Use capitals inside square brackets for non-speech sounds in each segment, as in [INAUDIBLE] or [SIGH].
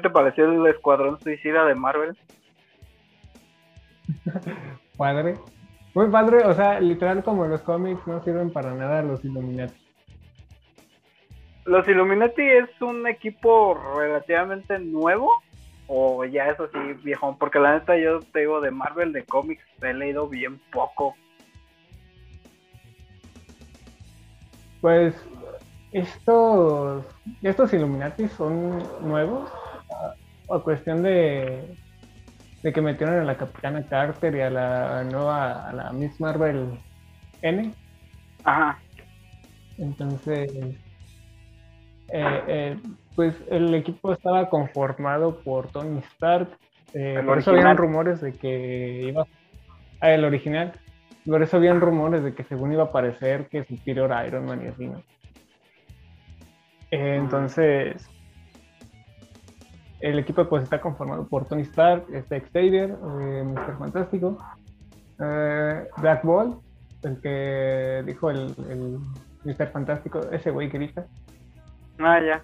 ¿Qué te pareció el Escuadrón Suicida de Marvel? [LAUGHS] padre. Muy padre, o sea, literal como los cómics no sirven para nada los Illuminati. ¿Los Illuminati es un equipo relativamente nuevo? ¿O ya es así viejo? Porque la neta yo te digo de Marvel, de cómics, he leído bien poco. Pues estos, estos Illuminati son nuevos a, cuestión de, de que metieron a la Capitana Carter y a la nueva, a la Miss Marvel N. Ajá. Entonces, eh, eh, pues el equipo estaba conformado por Tony Stark. Eh, por eso habían rumores de que iba a ah, el original. Por eso habían rumores de que según iba a aparecer que Superior Iron Man y así, ¿no? Entonces, el equipo pues está conformado por Tony Stark, este Xavier, eh, Mr. Fantástico, eh, Black Ball, el que dijo el, el Mr. Fantástico, ese güey que grita. Ah, ya.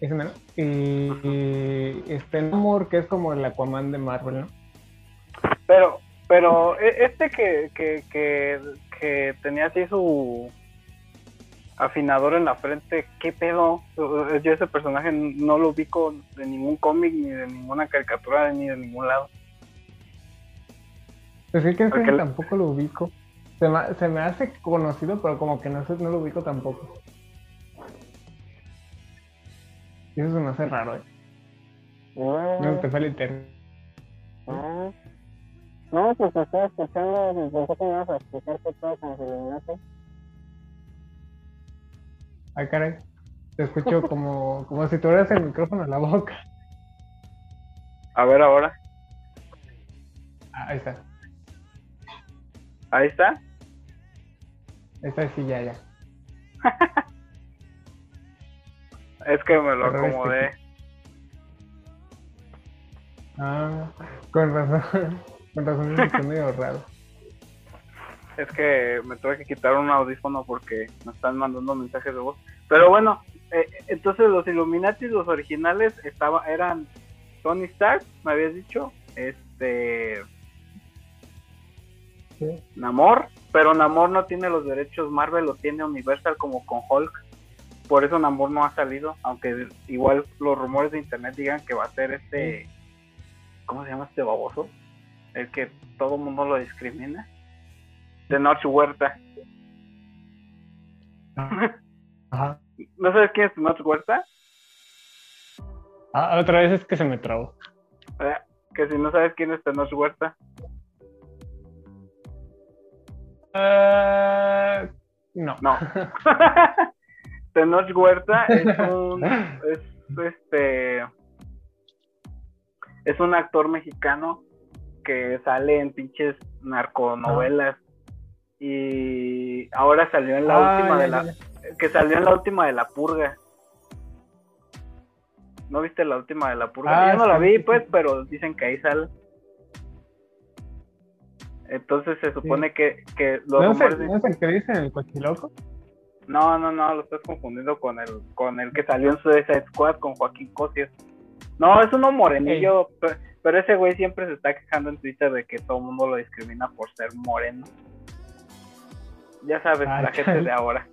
Ese menos. Y, este Namor, que es como el Aquaman de Marvel, ¿no? Pero, pero e, este que, que, que, que tenía así su afinador en la frente, ¿qué pedo? Yo ese personaje no lo ubico de ningún cómic, ni de ninguna caricatura, ni de ningún lado. Pues sí que, tampoco lo ubico. Se me, se me, hace conocido, pero como que no, no lo ubico tampoco. Y eso se me hace raro, ¿eh? No, te fue el No, pues estaba escuchando, pensé que me ibas a explicar qué todo con los Ay, caray. Te escucho [LAUGHS] como, como si tuvieras el micrófono en la boca. A ver ahora. Ah, ahí está. Ahí está. Está, sí, ya, ya. [LAUGHS] es que me lo acomodé. Ah, con razón. [LAUGHS] Con razón es medio raro es que me tuve que quitar un audífono porque me están mandando mensajes de voz. Pero bueno, eh, entonces los Illuminati, los originales, estaba, eran Tony Stark, me habías dicho, este... Namor, pero Namor no tiene los derechos Marvel, los tiene Universal como con Hulk. Por eso Namor no ha salido, aunque igual los rumores de internet digan que va a ser este... ¿Cómo se llama este baboso? El que todo el mundo lo discrimina de Huerta. Ajá. [LAUGHS] ¿No sabes quién es Noche Huerta? Ah, otra vez es que se me trabó. Eh, que si no sabes quién es Tenoch Huerta. Uh, no. No. [LAUGHS] Tenoch Huerta es un. [LAUGHS] Es, este. Es un actor mexicano que sale en pinches narconovelas y ahora salió en la ah, última de la que salió en la última de la purga. ¿No viste la última de la purga? Ah, Yo no la vi, pues, pero dicen que ahí sale. Entonces se supone que, que los ¿No, rumores ¿No es el que dice el cochiloco? No, no, no, lo estás confundiendo con el con el que salió en Suicide Squad con Joaquín Cosias. No, es uno morenillo, pero ese güey siempre se está quejando en Twitter de que todo el mundo lo discrimina por ser moreno ya sabes, la gente de ahora.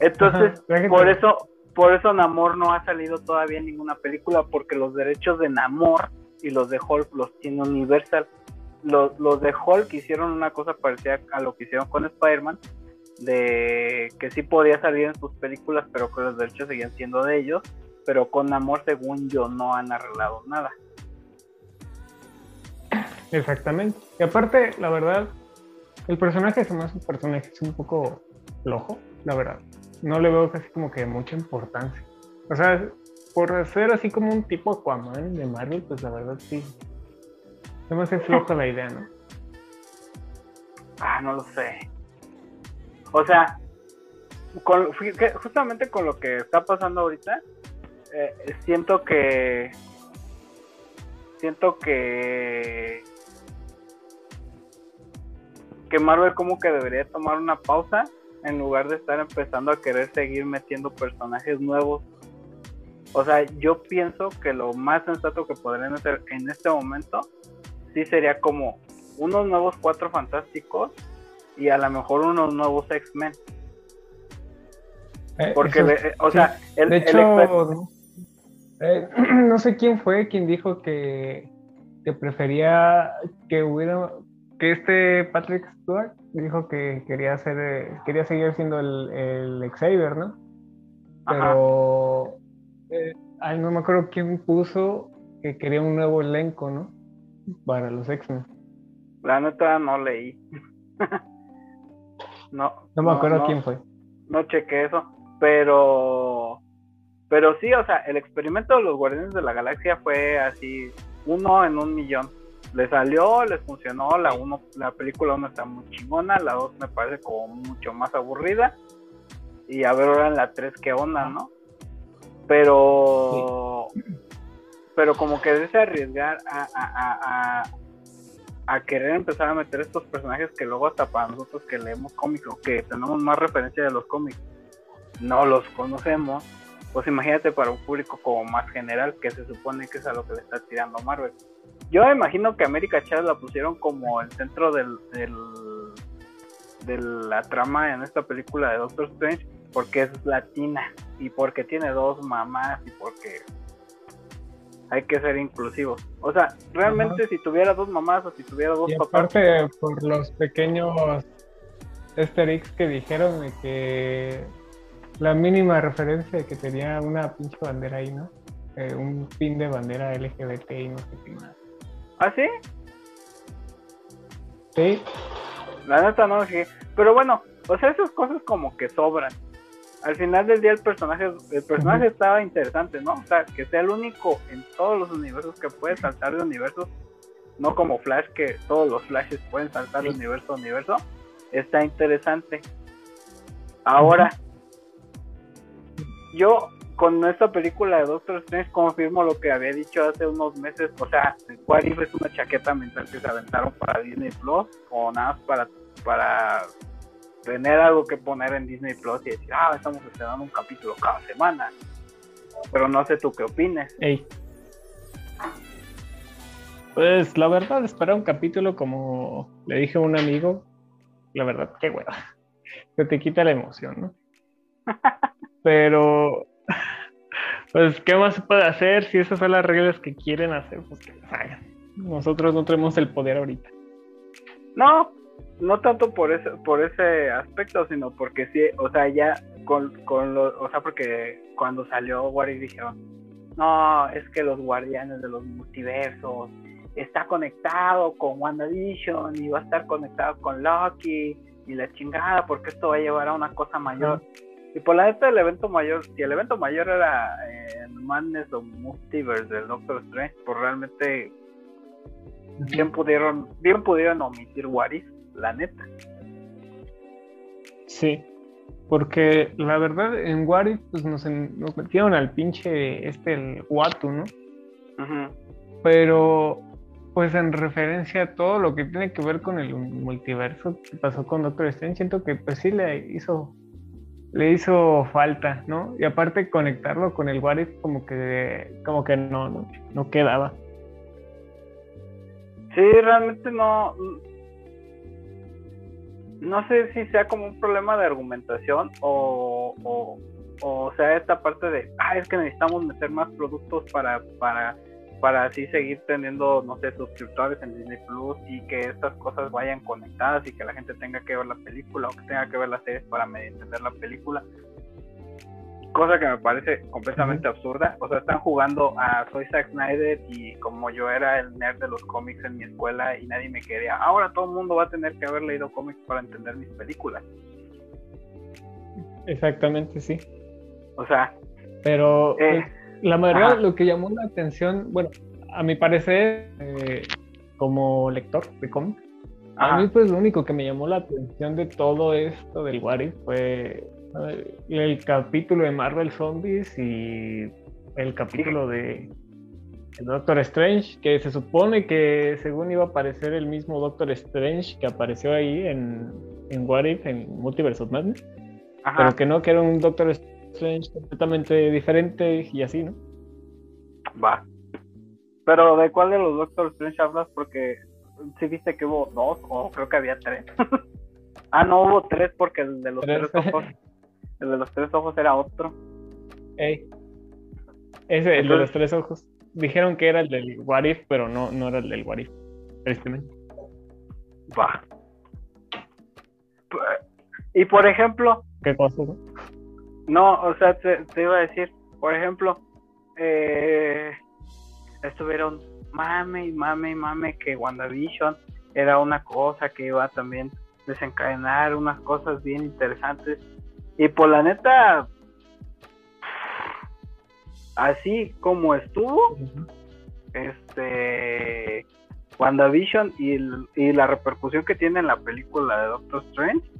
Entonces, por eso, por eso Namor no ha salido todavía en ninguna película, porque los derechos de Namor y los de Hulk los tiene Universal. Los, los de Hulk hicieron una cosa parecida a lo que hicieron con Spider-Man, de que sí podía salir en sus películas, pero que los derechos seguían siendo de ellos, pero con Namor, según yo, no han arreglado nada. Exactamente. Y aparte, la verdad, el personaje se me un personaje es un poco flojo, la verdad. No le veo casi como que mucha importancia. O sea, por ser así como un tipo Aquaman de Marvel, pues la verdad sí. Se me hace floja la idea, ¿no? Ah, no lo sé. O sea, justamente con lo que está pasando ahorita, eh, siento que siento que que Marvel como que debería tomar una pausa en lugar de estar empezando a querer seguir metiendo personajes nuevos. O sea, yo pienso que lo más sensato que podrían hacer en este momento sí sería como unos nuevos cuatro fantásticos y a lo mejor unos nuevos X-Men. Eh, Porque, eso- le- o sea, el, de hecho, eh, [CLEARS THROAT] no sé quién fue quien dijo que, que prefería que hubiera que este Patrick Stewart dijo que quería hacer eh, quería seguir siendo el, el Xavier, ¿no? Pero eh, ay, no me acuerdo quién puso que quería un nuevo elenco, ¿no? Para los X-Men. la neta no leí. [LAUGHS] no, No me acuerdo no- quién fue. no chequé eso, pero pero sí, o sea, el experimento de los Guardianes de la Galaxia fue así, uno en un millón. Le salió, les funcionó, la uno, la película uno está muy chingona, la dos me parece como mucho más aburrida. Y a ver ahora en la tres qué onda, ¿no? Pero pero como que quererse arriesgar a, a querer empezar a meter estos personajes que luego hasta para nosotros que leemos cómics o que tenemos más referencia de los cómics no los conocemos, pues imagínate para un público como más general que se supone que es a lo que le está tirando Marvel. Yo me imagino que América Chávez la pusieron como el centro del, del de la trama en esta película de Doctor Strange porque es latina y porque tiene dos mamás y porque hay que ser inclusivos. O sea, realmente si tuviera dos mamás o si tuviera dos Y papás, aparte por los pequeños easter eggs que dijeron de que la mínima referencia que tenía una pinche bandera ahí, ¿no? Eh, un pin de bandera LGBT y no sé qué más. ¿ah sí? Sí, La neta no sé. Pero bueno, o sea, esas cosas como que sobran. Al final del día el personaje, el personaje estaba interesante, ¿no? O sea, que sea el único en todos los universos que puede saltar de universos, no como Flash, que todos los Flashes pueden saltar de Sí. universo a universo, está interesante. Ahora, yo con esta película de Doctor Strange confirmo lo que había dicho hace unos meses, o sea, What If es una chaqueta mental que se aventaron para Disney Plus, o nada más para, para tener algo que poner en Disney Plus y decir, ah, estamos estrenando un capítulo cada semana. Pero no sé tú qué opines. ey. Pues la verdad, esperar un capítulo como le dije a un amigo, la verdad, qué hueva. [LAUGHS] Se te quita la emoción, ¿no? [LAUGHS] Pero, pues, ¿qué más se puede hacer? Si esas son las reglas que quieren hacer, pues que las hagan. Nosotros no tenemos el poder ahorita. No, no tanto por ese, por ese aspecto, sino porque sí, o sea, ya con, con lo, o sea, porque cuando salió If dijeron, no, es que los guardianes de los multiversos está conectado con WandaVision y va a estar conectado con Loki y la chingada, porque esto va a llevar a una cosa mayor. Y por la neta el evento mayor, si el evento mayor era eh, Madness o Multiverse del Doctor Strange, pues realmente bien pudieron, bien pudieron omitir What If, la neta. Sí, porque la verdad en What If, pues nos, en- nos metieron al pinche este, el Watu, ¿no? Pero, pues en referencia a todo lo que tiene que ver con el multiverso que pasó con Doctor Strange, siento que pues sí le hizo, le hizo falta, ¿no? Y aparte conectarlo con el What If como que, como que no, no, no quedaba. Sí, realmente no. No sé si sea como un problema de argumentación o, o, o sea esta parte de, ah, es que necesitamos meter más productos para, para, para así seguir teniendo, no sé, suscriptores en Disney Plus y que estas cosas vayan conectadas y que la gente tenga que ver la película o que tenga que ver las series para medio entender la película. Cosa que me parece completamente absurda. O sea, están jugando a soy Zack Snyder y como yo era el nerd de los cómics en mi escuela y nadie me quería, ahora todo el mundo va a tener que haber leído cómics para entender mis películas. Exactamente, sí. O sea, Pero Eh, pues, la verdad, ajá. lo que llamó la atención, bueno, a mi parecer, eh, como lector de cómics, a mí pues lo único que me llamó la atención de todo esto del What If fue eh, el capítulo de Marvel Zombies y el capítulo de de Doctor Strange, que se supone que según iba a aparecer el mismo Doctor Strange que apareció ahí en, en What If, en Multiverse of Madness, ajá. pero que no, que era un Doctor Strange completamente diferente y así, ¿no? Va. Pero ¿de cuál de los Doctor Strange hablas? Porque sí viste que hubo dos, o creo que había tres. [LAUGHS] ah, no, hubo tres porque el de los tres, ojos, el de los tres ojos era otro. Ey. Ese, el de los tres ojos. Dijeron que era el del Warif, pero no, no era el del Warif, tristemente. Va. Y por ejemplo. ¿Qué cosa? No, o sea, te, iba a decir, por ejemplo, eh, estuvieron mame y mame y mame que WandaVision era una cosa que iba también desencadenar unas cosas bien interesantes. Y por la neta, así como estuvo, este WandaVision y, y la repercusión que tiene en la película de Doctor Strange,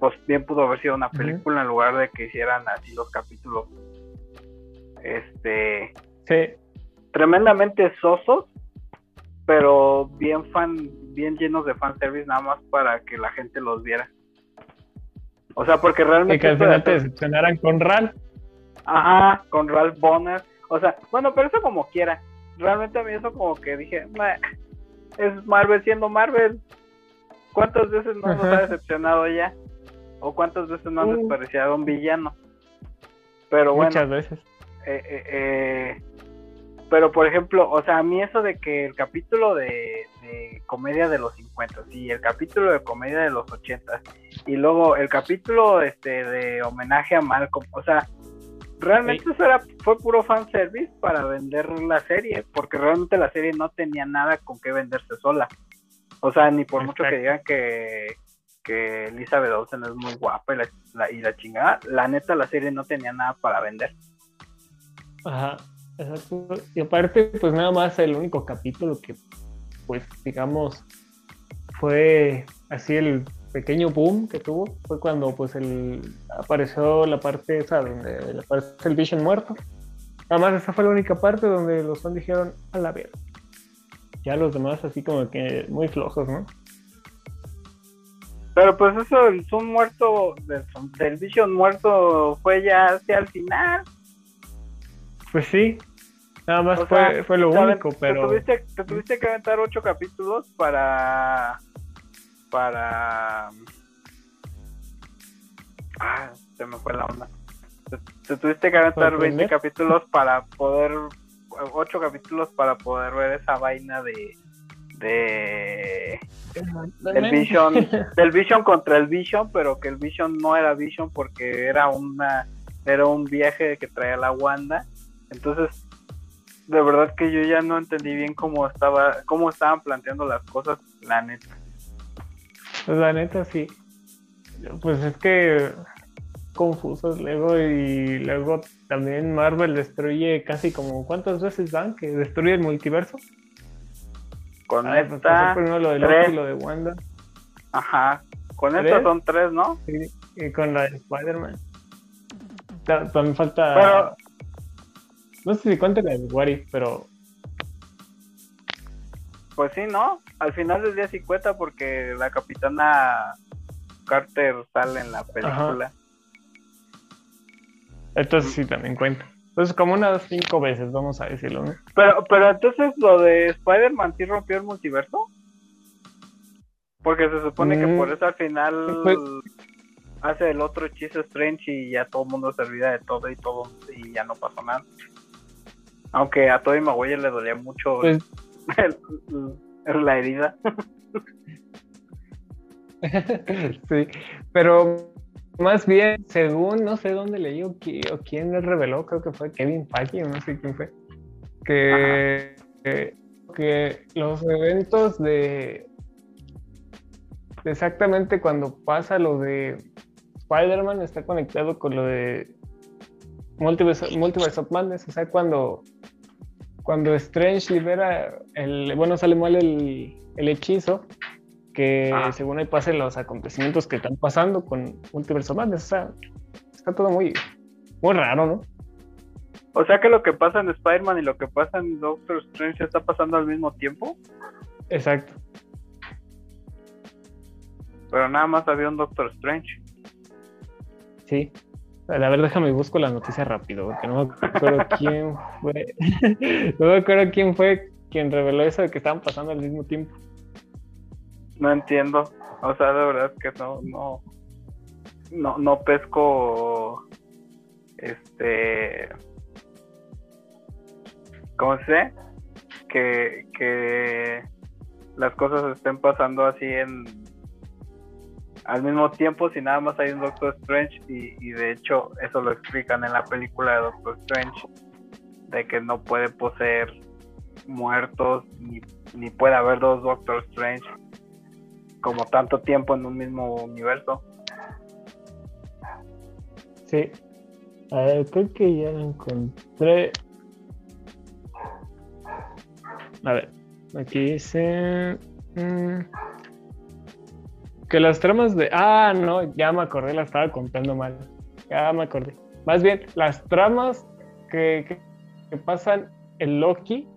pues bien pudo haber sido una película en lugar de que hicieran así los capítulos. Este. Sí. Tremendamente sosos, pero bien fan, bien llenos de fanservice nada más para que la gente los viera. O sea, porque realmente. Y que al final te decepcionaran con Ral. Ajá, con Ralph Bonner. O sea, bueno, pero eso como quiera. Realmente a mí eso como que dije, es Marvel siendo Marvel. ¿Cuántas veces no nos ha decepcionado ya? ¿O cuántas veces no han despreciado a un villano? Pero bueno. Muchas veces. Eh, eh, eh, pero por ejemplo, o sea, a mí eso de que el capítulo de, comedia de los 50 y el capítulo de comedia de los 80 y luego el capítulo este de homenaje a Malcolm, o sea, realmente eso era, fue puro fanservice para vender la serie, porque realmente la serie no tenía nada con qué venderse sola. O sea, ni por mucho que digan que, que Elizabeth Olsen es muy guapa y la, y la chingada, la neta la serie no tenía nada para vender. Ajá, exacto. Y aparte, pues nada más el único capítulo que, pues digamos, fue así el pequeño boom que tuvo fue cuando pues el apareció la parte esa donde aparece el Vision muerto. Nada más esa fue la única parte donde los fans dijeron a la verga. Ya los demás así como que muy flojos, ¿no? Pero pues eso, el Zoom muerto, del, Vision muerto fue ya hacia el final. Pues sí, nada más fue, fue, lo único, pero... Te tuviste, que aventar ocho capítulos para... Para... Ah, se me fue la onda. Te, tuviste que aventar 20 capítulos para poder... Ocho capítulos para poder ver esa vaina de de del Vision [LAUGHS] del Vision contra el Vision pero que el Vision no era Vision porque era una era un viaje que traía la Wanda. Entonces de verdad que yo ya no entendí bien cómo estaba cómo estaban planteando las cosas la neta. La neta sí. Pues es que confusos luego y luego también Marvel destruye casi como cuántas veces van que destruye el multiverso con ah, pues, esta. lo de Loki y lo de Wanda. Ajá. Con esta son tres, ¿no? Sí, y con la de Spider-Man. También falta. Pero... No sé si cuenta la de Wari, pero. Pues sí, ¿no? Al final del día sí cuenta porque la capitana Carter sale en la película. Entonces sí también cuenta. Entonces, como unas cinco veces, vamos a decirlo, ¿no? Pero, pero entonces lo de Spider-Man sí rompió el multiverso. Porque se supone que por mm. eso al final pues hace el otro hechizo Strange y ya todo el mundo se olvida de todo y todo y ya no pasó nada. Aunque a Tobey Maguire le dolía mucho pues la herida. [LAUGHS] sí, pero más bien, según no sé dónde leí o, quién le reveló, creo que fue Kevin Feige no sé quién fue, que, que, los eventos de exactamente cuando pasa lo de Spider-Man está conectado con lo de Multiverse, of Madness, o sea, cuando, cuando Strange libera el, bueno, sale mal el, el hechizo, que según ahí pasen los acontecimientos que están pasando con Multiverso Madness. O sea, está todo muy, muy raro, ¿no? O sea que lo que pasa en Spider-Man y lo que pasa en Doctor Strange está pasando al mismo tiempo. Exacto. Pero nada más había un Doctor Strange. Sí. A ver, déjame busco la noticia rápido, porque no me acuerdo [LAUGHS] quién fue. [LAUGHS] no me acuerdo quién fue quien reveló eso de que estaban pasando al mismo tiempo. No entiendo. O sea, de verdad que no, no, no, no pesco este ¿cómo sé? Que, que las cosas estén pasando así en al mismo tiempo si nada más hay un Doctor Strange y, de hecho eso lo explican en la película de Doctor Strange de que no puede poseer muertos ni, ni puede haber dos Doctor Strange como tanto tiempo en un mismo universo. Sí. A ver, creo que ya lo encontré. A ver, aquí dice. Mm, que las tramas de. Ah, no, ya me acordé, la estaba contando mal. Ya me acordé. Más bien, las tramas que, que pasan en Loki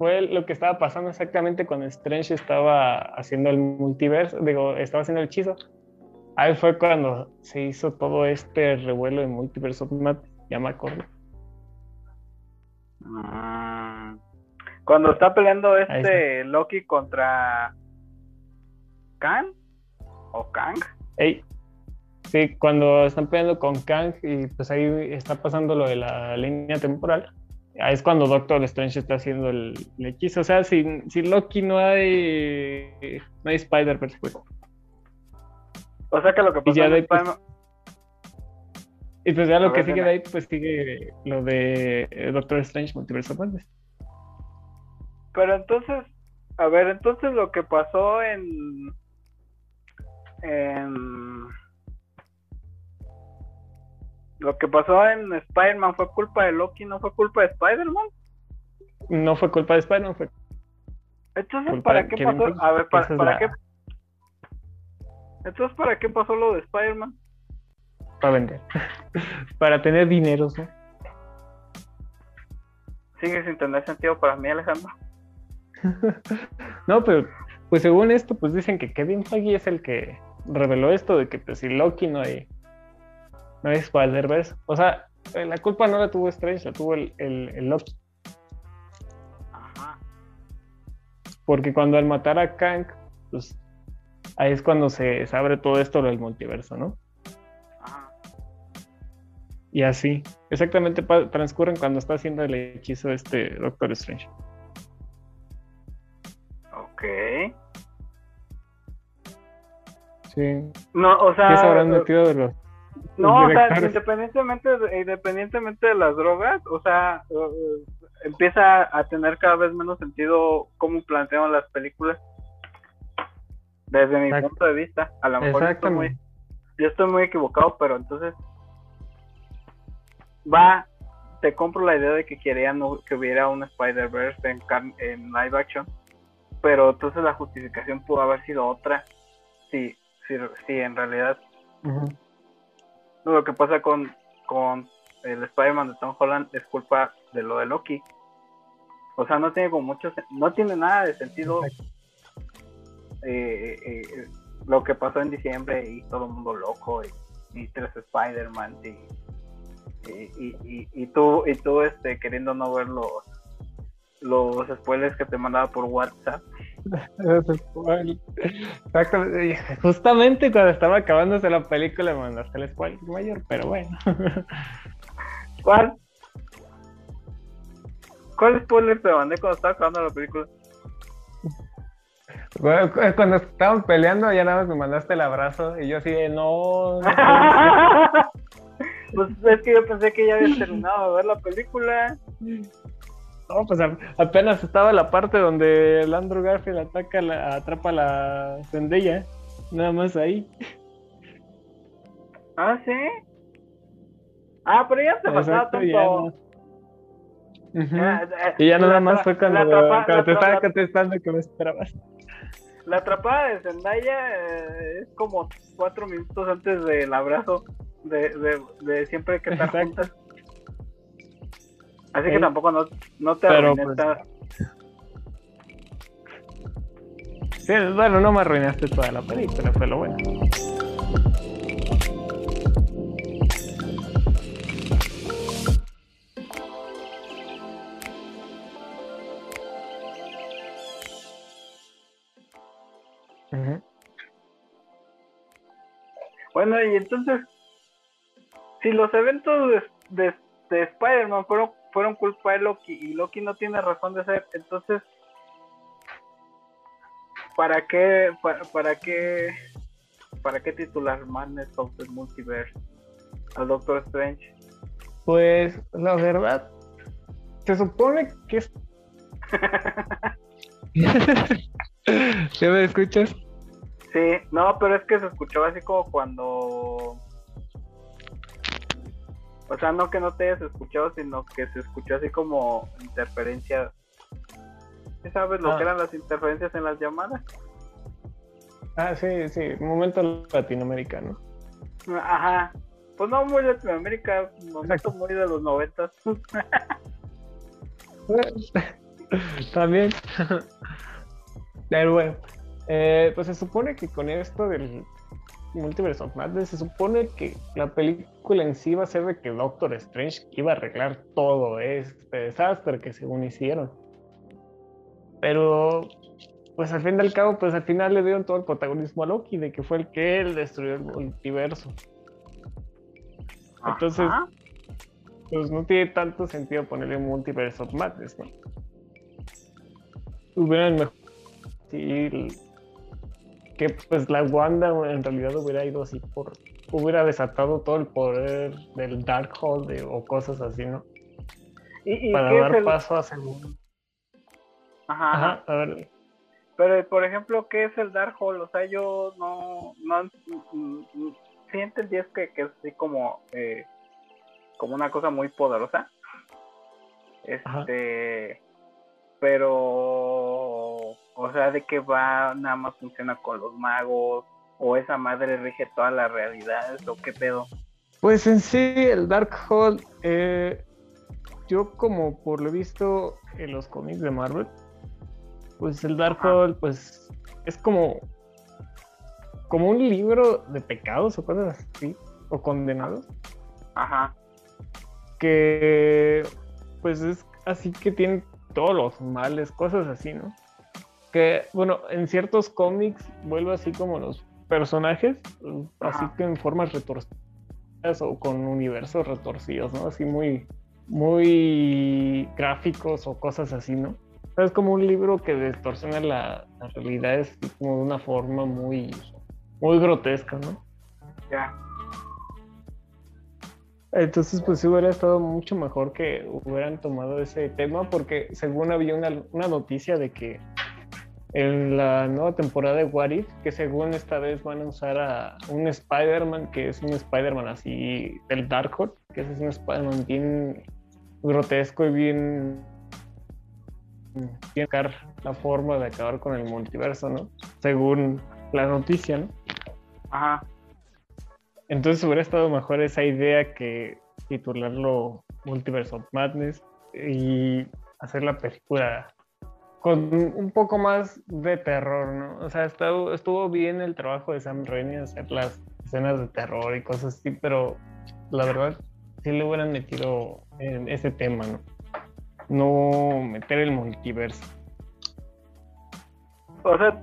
fue lo que estaba pasando exactamente cuando Strange estaba haciendo el multiverso, digo, estaba haciendo el hechizo. Ahí fue cuando se hizo todo este revuelo de multiverso, ya me acuerdo. Mm. Cuando está peleando este Loki contra Kang o Kang. Sí, cuando están peleando con Kang y pues ahí está pasando lo de la línea temporal es cuando Doctor Strange está haciendo el, hechizo. O sea, sin, Loki no hay, no hay Spider-Verse, pues. O sea que lo que pasa y pues, y pues ya lo que sigue de ahí, pues sigue lo de eh, Doctor Strange Multiverse of Pero entonces, a ver, entonces lo que pasó en. en lo que pasó en Spider-Man fue culpa de Loki, no fue culpa de Spider-Man. No fue culpa de Spider-Man, fue. Entonces, ¿para qué pasó? A ver, ¿para, qué? Entonces, ¿para qué pasó lo de Spider-Man? Para vender. [LAUGHS] para tener dinero, ¿no? Sigue sin tener sentido para mí, Alejandro. [LAUGHS] no, pero pues según esto, pues dicen que Kevin Feige es el que reveló esto de que pues si Loki no hay no es Spider-Verse. O sea, eh, la culpa no la tuvo Strange, la tuvo el, el, Loki. Ajá. Porque cuando al matar a Kang, pues ahí es cuando se, abre todo esto del multiverso, ¿no? Ajá. Y así, exactamente transcurren cuando está haciendo el hechizo este Doctor Strange. Ok. Sí. No, o sea. ¿Qué se habrán metido de los no, o sea, independientemente de, independientemente de las drogas, o sea, uh, empieza a tener cada vez menos sentido cómo plantean las películas. Desde mi punto de vista, a lo mejor estoy muy, yo estoy muy equivocado, pero entonces va, te compro la idea de que querían que hubiera un Spider-Verse en, en live action, pero entonces la justificación pudo haber sido otra, si, si, si en realidad lo que pasa con, con el Spider-Man de Tom Holland es culpa de lo de Loki. O sea, no tiene como mucho, no tiene nada de sentido eh, eh, lo que pasó en diciembre y todo el mundo loco y, tres Spider-Man y, y, y, tú y tú este queriendo no ver los los spoilers que te mandaba por WhatsApp. Exactamente. Justamente cuando estaba acabándose la película me mandaste el spoiler mayor, pero bueno. [LAUGHS] ¿Cuál? ¿Cuál spoiler te mandé cuando estaba acabando la película? cuando estaban peleando ya nada más me mandaste el abrazo y yo así de no. [LAUGHS] pues es que yo pensé que ya había terminado de ver la película. [LAUGHS] No, pues apenas estaba la parte donde el Andrew Garfield ataca la, atrapa la Zendaya. Nada más ahí. Ah, sí. Ah, pero ya se pasaba tanto. y ya nada más fue cuando, te estaba contestando que me esperabas. La atrapada de Zendaya eh, es como cuatro minutos antes del abrazo de, de, de siempre que están juntas. Así que tampoco no, no te arruinaste. Pues... Sí, bueno, no me arruinaste toda la película, fue lo bueno. Bueno, y entonces, si los eventos de, de, de Spider-Man fueron fueron culpa de Loki y Loki no tiene razón de ser, entonces, ¿para qué, para, qué, para qué titular Madness of the Multiverse al Doctor Strange? Pues, la verdad, se supone que es... [LAUGHS] ¿Ya me escuchas? Sí, no, pero es que se escuchó así como cuando. O sea, no que no te hayas escuchado, sino que se escuchó así como interferencia. ¿Sí sabes lo que ah. eran las interferencias en las llamadas? Ah, sí, sí, momento latinoamericano. Ajá. Pues no muy Latinoamérica, momento muy de los noventas. [LAUGHS] También. [LAUGHS] Pero bueno, eh, pues se supone que con esto del Multiverse of Madness, se supone que la película en sí va a ser de que Doctor Strange iba a arreglar todo este desastre que según hicieron. Pero, pues al fin y al cabo, pues al final le dieron todo el protagonismo a Loki, de que fue el que él destruyó el multiverso. Entonces, pues no tiene tanto sentido ponerle Multiverse of Madness, ¿no? Hubieran mejor que pues la Wanda en realidad hubiera ido así por hubiera desatado todo el poder del Darkhold o cosas así, ¿no? ¿Y, Para dar paso a segundo. Ajá, Ajá, a ver. Pero por ejemplo, ¿qué es el Darkhold? O sea, yo no, no, sí entendí es que, que es así como eh, como una cosa muy poderosa. Este, pero o sea, de que va, nada más funciona con los magos, o esa madre rige toda la realidad, o qué pedo. Pues en sí, el Darkhold, eh, yo como por lo visto en los cómics de Marvel, pues el Darkhold, pues es como, como un libro de pecados o cosas así, o condenados. Ajá. Que pues es así que tiene todos los males, cosas así, ¿no? Que, bueno, en ciertos cómics vuelve así como los personajes, así que en formas retorcidas o con universos retorcidos, ¿no? Así muy, muy gráficos o cosas así, ¿no? Es como un libro que distorsiona la, la realidad es como de una forma muy, muy grotesca, ¿no? Ya. Entonces, pues sí hubiera estado mucho mejor que hubieran tomado ese tema, porque según había una, una noticia de que en la nueva temporada de What If, que según esta vez van a usar a un Spider-Man, que es un Spider-Man así del Darkhold, que es un Spider-Man bien grotesco y bien bien la forma de acabar con el multiverso, ¿no? Según la noticia, ¿no? Ajá. Entonces hubiera estado mejor esa idea que titularlo Multiverse of Madness y hacer la película con un poco más de terror, ¿no? O sea, estuvo, estuvo bien el trabajo de Sam Raimi hacer las escenas de terror y cosas así, pero la verdad sí le hubieran metido en ese tema, ¿no? No meter el multiverso. O sea,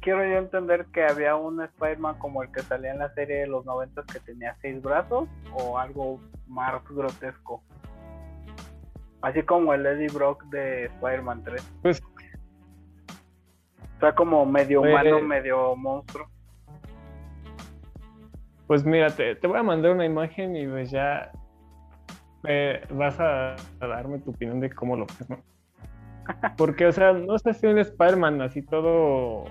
quiero yo entender que había un Spider-Man como el que salía en la serie de los 90 que tenía seis brazos o algo más grotesco. Así como el Eddie Brock de Spider-Man 3. Pues. Está como medio humano, medio monstruo. Pues mira, te, voy a mandar una imagen y pues ya vas a, darme tu opinión de cómo lo ves, ¿no? [LAUGHS] Porque, o sea, no sé si un Spider-Man así todo.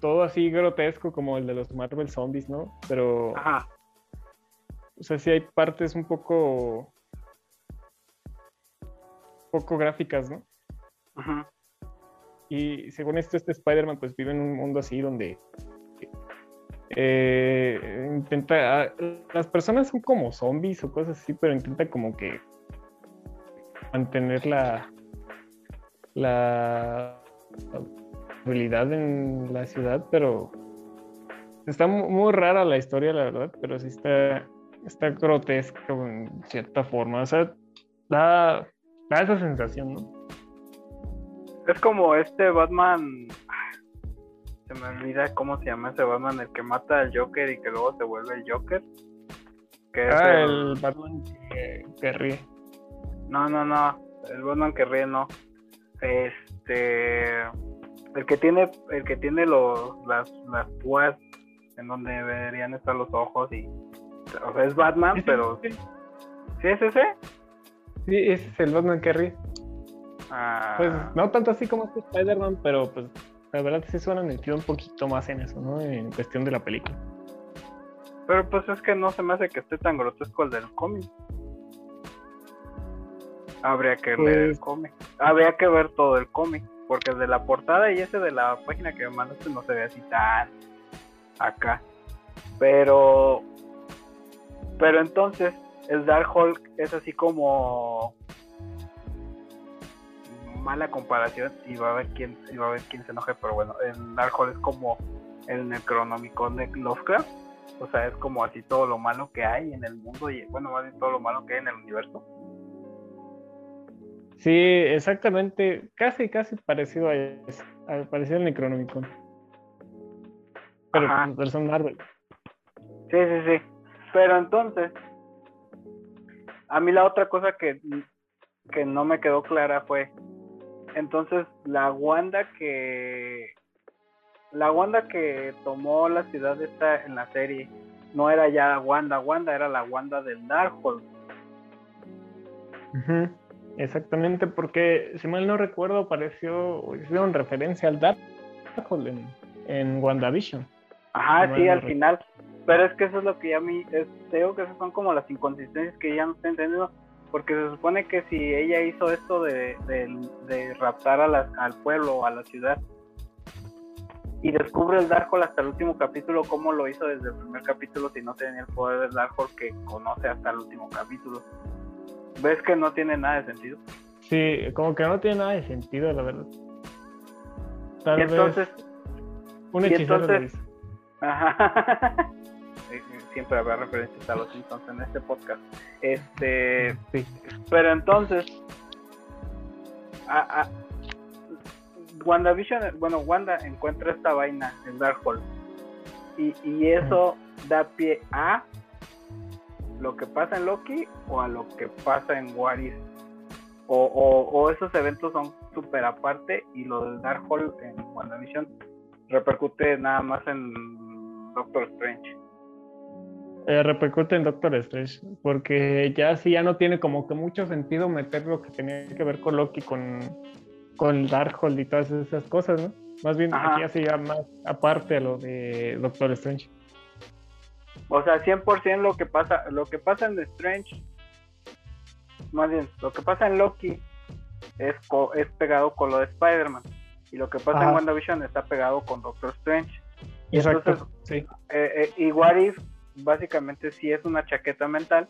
Todo así grotesco como el de los Marvel Zombies, ¿no? Pero. Ajá. O sea, sí hay partes un poco poco gráficas, ¿no? Ajá. Y según esto, este Spider-Man pues vive en un mundo así donde eh, intenta... Ah, las personas son como zombies o cosas así, pero intenta como que mantener la la habilidad en la ciudad, pero está muy rara la historia, la verdad, pero sí está, está grotesco en cierta forma. O sea, da, da esa sensación, ¿no? Es como este Batman. se me olvida cómo se llama ese Batman, el que mata al Joker y que luego se vuelve el Joker. Que ah, el... Batman que, ríe. No, no, no, el Batman que ríe no. Este, el que tiene, el que tiene los, las, las púas en donde deberían estar los ojos y, o sea, es Batman, pero, ¿sí es ese? Sí, ese es el Batman que ríe. Ah. Pues no tanto así como este Spider-Man, pero pues la verdad sí se han metido un poquito más en eso, ¿no? En cuestión de la película. Pero pues es que no se me hace que esté tan grotesco el del cómic. Habría que leer el pues cómic. Habría que ver todo el cómic. Porque el de la portada y ese de la página que me mandaste no se ve así tan acá. Pero. Pero entonces, el Dark Hulk es así como mala comparación y va a haber quien y va a haber quien se enoje, pero bueno, el Darkhold es como el Necronomicon de Lovecraft, o sea, es como así todo lo malo que hay en el mundo y bueno, más bien todo lo malo que hay en el universo. Sí, exactamente, casi, casi parecido a eso, parecido al Necronomicon. Pero pues, son Marvel. Sí, sí, sí. Pero entonces, a mí la otra cosa que, que no me quedó clara fue, entonces, la Wanda que. La Wanda que tomó la ciudad esta en la serie no era ya Wanda, Wanda era la Wanda del Darkhold. Exactamente, porque si mal no recuerdo, apareció, hicieron referencia al Darkhold en, en WandaVision. Ajá, sí, al final. Pero es que eso es lo que ya a mí, es, digo que esas son como las inconsistencias que ya no estoy entendiendo porque se supone que si ella hizo esto de, raptar a al pueblo, a la ciudad, y descubre el Darkhold hasta el último capítulo, ¿cómo lo hizo desde el primer capítulo si no tenía el poder del Darkhold que conoce hasta el último capítulo? ¿Ves que no tiene nada de sentido? Sí, como que no tiene nada de sentido, la verdad. y entonces, un hechicero entonces, Ajá. [LAUGHS] siempre habrá referencias a los Simpsons en este podcast. Este, pero entonces, a, a, WandaVision, bueno, Wanda encuentra esta vaina en Darkhold y, y eso da pie a lo que pasa en Loki o a lo que pasa en What O, o, esos eventos son súper aparte y lo del Darkhold en WandaVision repercute nada más en Doctor Strange eh, repercute en Doctor Strange, porque ya sí ya no tiene como que mucho sentido meter lo que tenía que ver con Loki, con, con Darkhold y todas esas cosas, ¿no? Más bien aquí ya se más aparte a lo de Doctor Strange. O sea, 100% lo que pasa, lo que pasa en Strange, más bien, lo que pasa en Loki es, es pegado con lo de Spider-Man. Y lo que pasa en WandaVision está pegado con Doctor Strange. Exacto, sí. Eh, eh, y What If básicamente sí es una chaqueta mental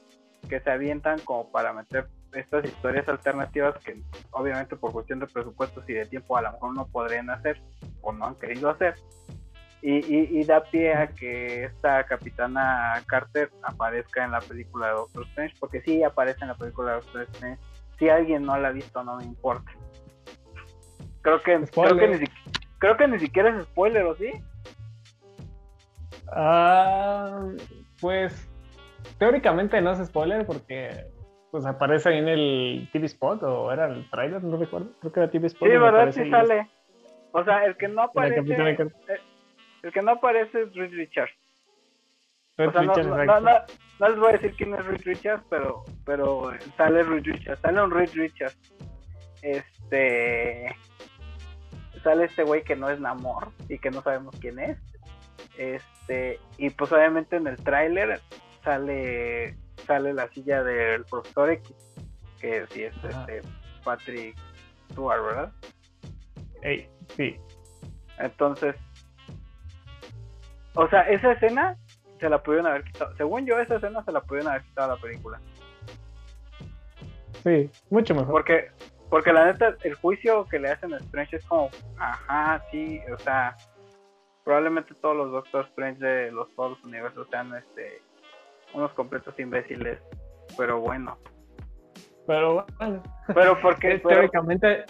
que se avientan como para meter estas historias alternativas que obviamente por cuestión de presupuestos y de tiempo a lo mejor no podrían hacer o no han querido hacer. Y, da pie a que esta capitana Carter aparezca en la película de Doctor Strange porque sí aparece en la película de Doctor Strange. Si alguien no la ha visto no me importa. Creo que creo que, ni, creo que ni siquiera es spoiler o sí Ah, pues teóricamente no es spoiler porque pues aparece ahí en el TV Spot o era el trailer, no recuerdo, creo que era TV Spot. Sí, verdad, sí sale. O sea, el que no aparece, eh, el, que no aparece es Reed Richards. o sea, no, no, les voy a decir quién es Reed Richards, pero, pero sale Reed Richards, sale un Reed Richards. Este sale este güey que no es Namor y que no sabemos quién es. Este, y pues obviamente en el tráiler sale sale la silla del profesor X, que sí es este Patrick Stewart, ¿verdad? sí. Entonces, o sea, esa escena se la pudieron haber quitado. Según yo, esa escena se la pudieron haber quitado a la película. Sí, mucho mejor. Porque, porque la neta, el juicio que le hacen a Strange es como, ajá, sí, o sea, probablemente todos los Doctor Strange de los todos los universos sean este unos completos imbéciles, pero bueno. Pero bueno. Pero porque [LAUGHS] teóricamente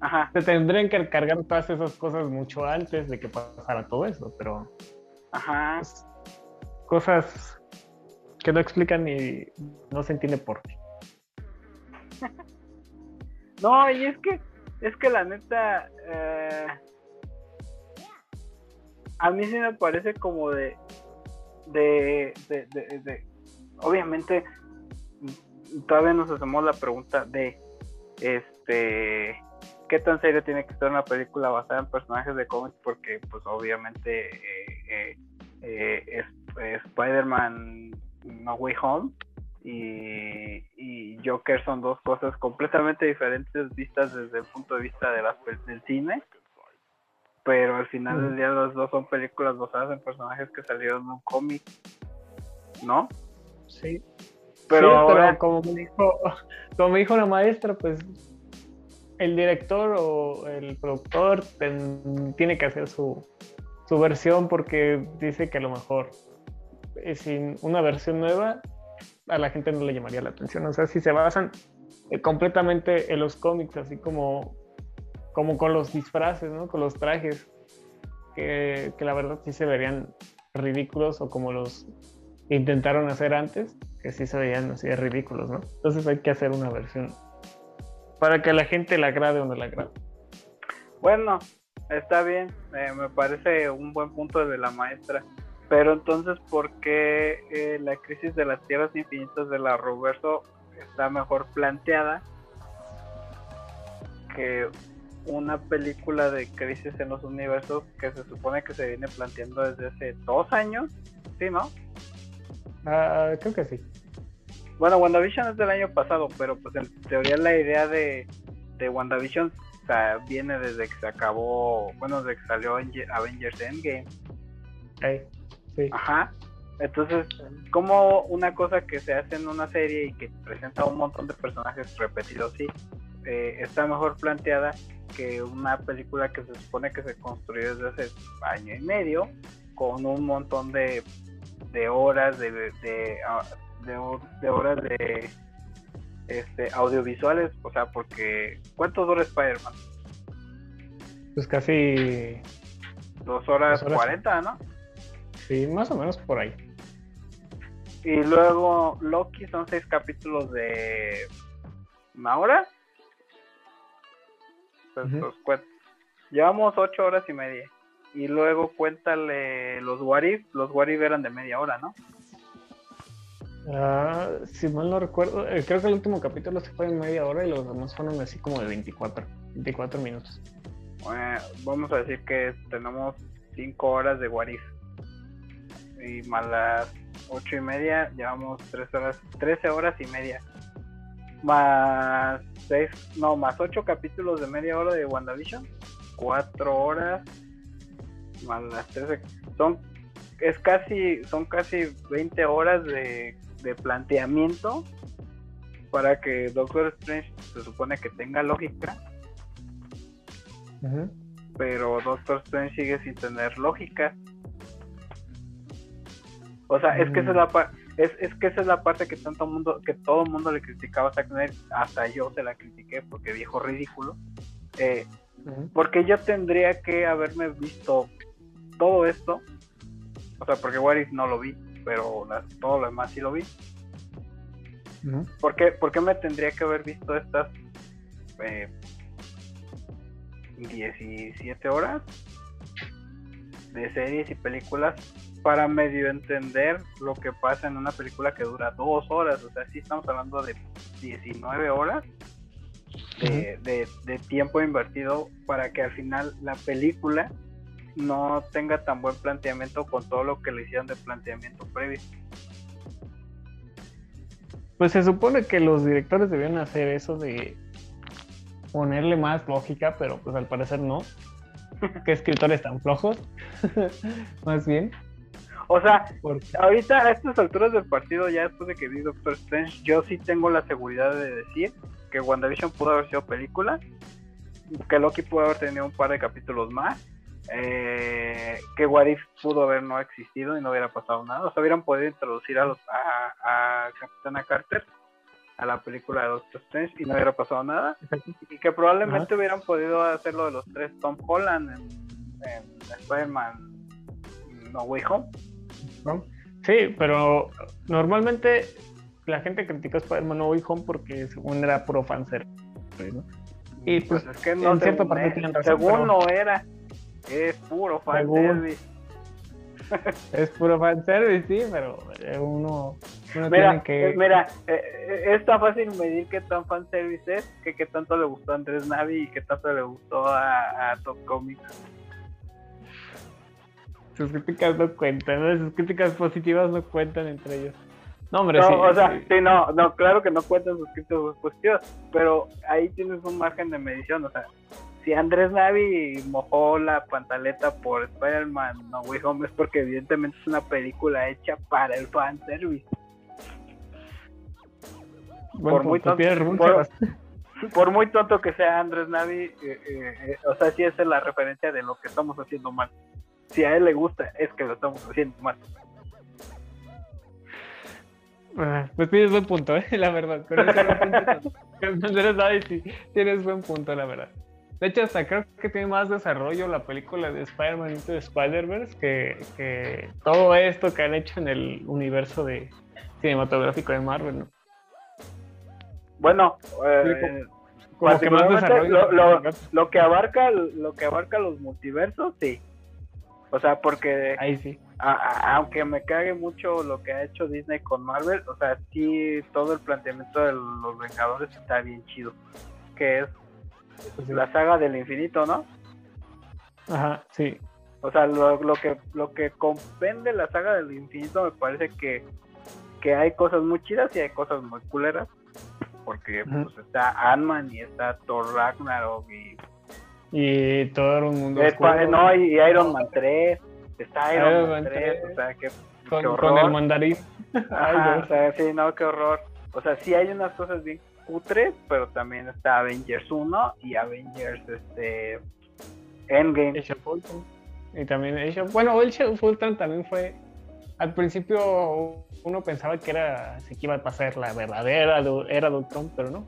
Ajá. Se tendrían que cargar todas esas cosas mucho antes de que pasara todo eso, pero. Ajá. Pues, cosas que no explican y no se entiende por qué. [LAUGHS] no, y es que, es que la neta, eh, a mí sí me parece como de, de, de, obviamente, todavía nos hacemos la pregunta de, este, qué tan serio tiene que ser una película basada en personajes de cómics, porque pues obviamente eh, eh, eh Spider-Man No Way Home y, Joker son dos cosas completamente diferentes vistas desde el punto de vista del cine. Pero al final del día las dos son películas basadas en personajes que salieron de un cómic, ¿no? Sí. Pero, como, me dijo, como me dijo la maestra, pues el director o el productor tiene que hacer su, su versión porque dice que a lo mejor sin una versión nueva a la gente no le llamaría la atención. O sea, si se basan eh, completamente en los cómics, así como, como con los disfraces, ¿no? Con los trajes, que, que la verdad sí se verían ridículos o como los intentaron hacer antes, que sí se veían así de ridículos, ¿no? Entonces hay que hacer una versión para que la gente la agrade o no la agrade. Bueno, está bien, eh, me parece un buen punto de la maestra. Pero entonces, ¿por qué eh, la crisis de las tierras infinitas de la Roberto está mejor planteada que una película de crisis en los universos que se supone que se viene planteando desde hace dos años? ¿Sí, no? Ah, creo que sí. Bueno, WandaVision es del año pasado, pero pues en teoría la idea de, de WandaVision viene desde que se acabó, bueno, desde que salió Avengers Endgame. Ajá. Entonces, como una cosa que se hace en una serie y que presenta un montón de personajes repetidos, sí, eh, está mejor planteada que una película que se supone que se construyó desde hace año y medio, con un montón de, de horas de, de, ah, de, horas de este audiovisuales, o sea, porque ¿cuánto dura Spider-Man? Pues casi dos horas, cuarenta, ¿no? Sí, más o menos por ahí. Y luego Loki son seis capítulos de una hora. Pues, llevamos ocho horas y media. Y luego cuéntale los Warif. Los Warif eran de media hora, ¿no? Ah, si mal no recuerdo, eh, creo que el último capítulo se fue en media hora y los demás fueron así como de 24, 24 minutos. Bueno, vamos a decir que tenemos 5 horas de Warif y más las ocho y media, llevamos tres horas, 13 horas y media. Más seis, no, más ocho capítulos de media hora de WandaVision, cuatro horas, más las 13, son, es casi, son casi 20 horas de, de planteamiento para que Doctor Strange se supone que tenga lógica. Pero Doctor Strange sigue sin tener lógica. O sea, es que esa es la es, es que esa es la parte que tanto mundo, que todo el mundo le criticaba a Zack hasta yo se la critiqué porque dijo ridículo. Eh, porque yo tendría que haberme visto todo esto, o sea, porque What no lo vi, pero todo lo demás sí lo vi. ¿Por, qué, me tendría que haber visto estas eh, 17 horas de series y películas para medio entender lo que pasa en una película que dura dos horas. O sea, sí estamos hablando de 19 horas de, tiempo invertido para que al final la película no tenga tan buen planteamiento con todo lo que le hicieron de planteamiento previo. Pues se supone que los directores debían hacer eso de ponerle más lógica, pero pues al parecer no. [LAUGHS] ¿Qué escritores tan flojos? [LAUGHS] más bien. O sea, ahorita a estas alturas del partido, ya después de que vi Doctor Strange, yo sí tengo la seguridad de decir que WandaVision pudo haber sido película, que Loki pudo haber tenido un par de capítulos más, eh, que Warif pudo haber no existido y no hubiera pasado nada. O sea, hubieran podido introducir a, los, a, Capitana Carter a la película de Doctor Strange y no hubiera pasado nada. Y que probablemente hubieran podido hacer lo de los tres Tom Holland en, en Spider-Man No Way Home. Sí, pero normalmente la gente critica Spider-Man No Way Home porque según era puro fanservice, ¿no? Y pues, pues, es que no en cierta parte tienen razón, Según no era, es puro fanservice. [LAUGHS] es puro fanservice, sí, pero uno, uno mira, tiene que... Eh, mira, eh, eh, es tan fácil medir qué tan fanservice es, que qué tanto le gustó a Andrés Navi y qué tanto le gustó a, a Top Comics. Sus críticas no cuentan, sus críticas positivas no cuentan entre ellos. No, hombre, sí. O sea, sí. no, no, claro que no cuentan sus críticas positivas, pero ahí tienes un margen de medición, o sea, si Andrés Navi mojó la pantaleta por Spider-Man No Way Home es porque evidentemente es una película hecha para el fanservice. por, muy tonto, [LAUGHS] por, muy tonto que sea Andrés Navi, eh, eh, eh, o sea, sí esa es la referencia de lo que estamos haciendo mal. Si a él le gusta, es que lo estamos haciendo mal. Ah, pues tienes buen punto, ¿eh? [LAUGHS] la verdad. Con Navi [LAUGHS] sí, tienes buen punto, la verdad. De hecho, hasta creo que tiene más desarrollo la película de Spider-Man Into Spider-Verse que, todo esto que han hecho en el universo de cinematográfico de Marvel, ¿no? Bueno, eh, como, que más desarrollo lo, que abarca lo que abarca los multiversos, sí. O sea, porque ahí sí. aunque me cague mucho lo que ha hecho Disney con Marvel, o sea, sí todo el planteamiento de los Vengadores está bien chido, que es la saga del infinito, ¿no? Ajá, sí. O sea, lo, lo, que lo que comprende la saga del infinito me parece que, que hay cosas muy chidas y hay cosas muy culeras. Porque pues, está Ant-Man y está Thor Ragnarok y... Y todo el mundo... no, y, Iron Man 3. Está Iron, Man 3, o sea, que... Con, con el mandarín. Ajá, o sea, sí, no, qué horror. O sea, sí hay unas cosas bien cutres, pero también está Avengers 1 y Avengers este Endgame. Y también Age bueno, Age of Ultron también fue al principio uno pensaba que era que iba a pasar la verdadera era de Ultron, pero no.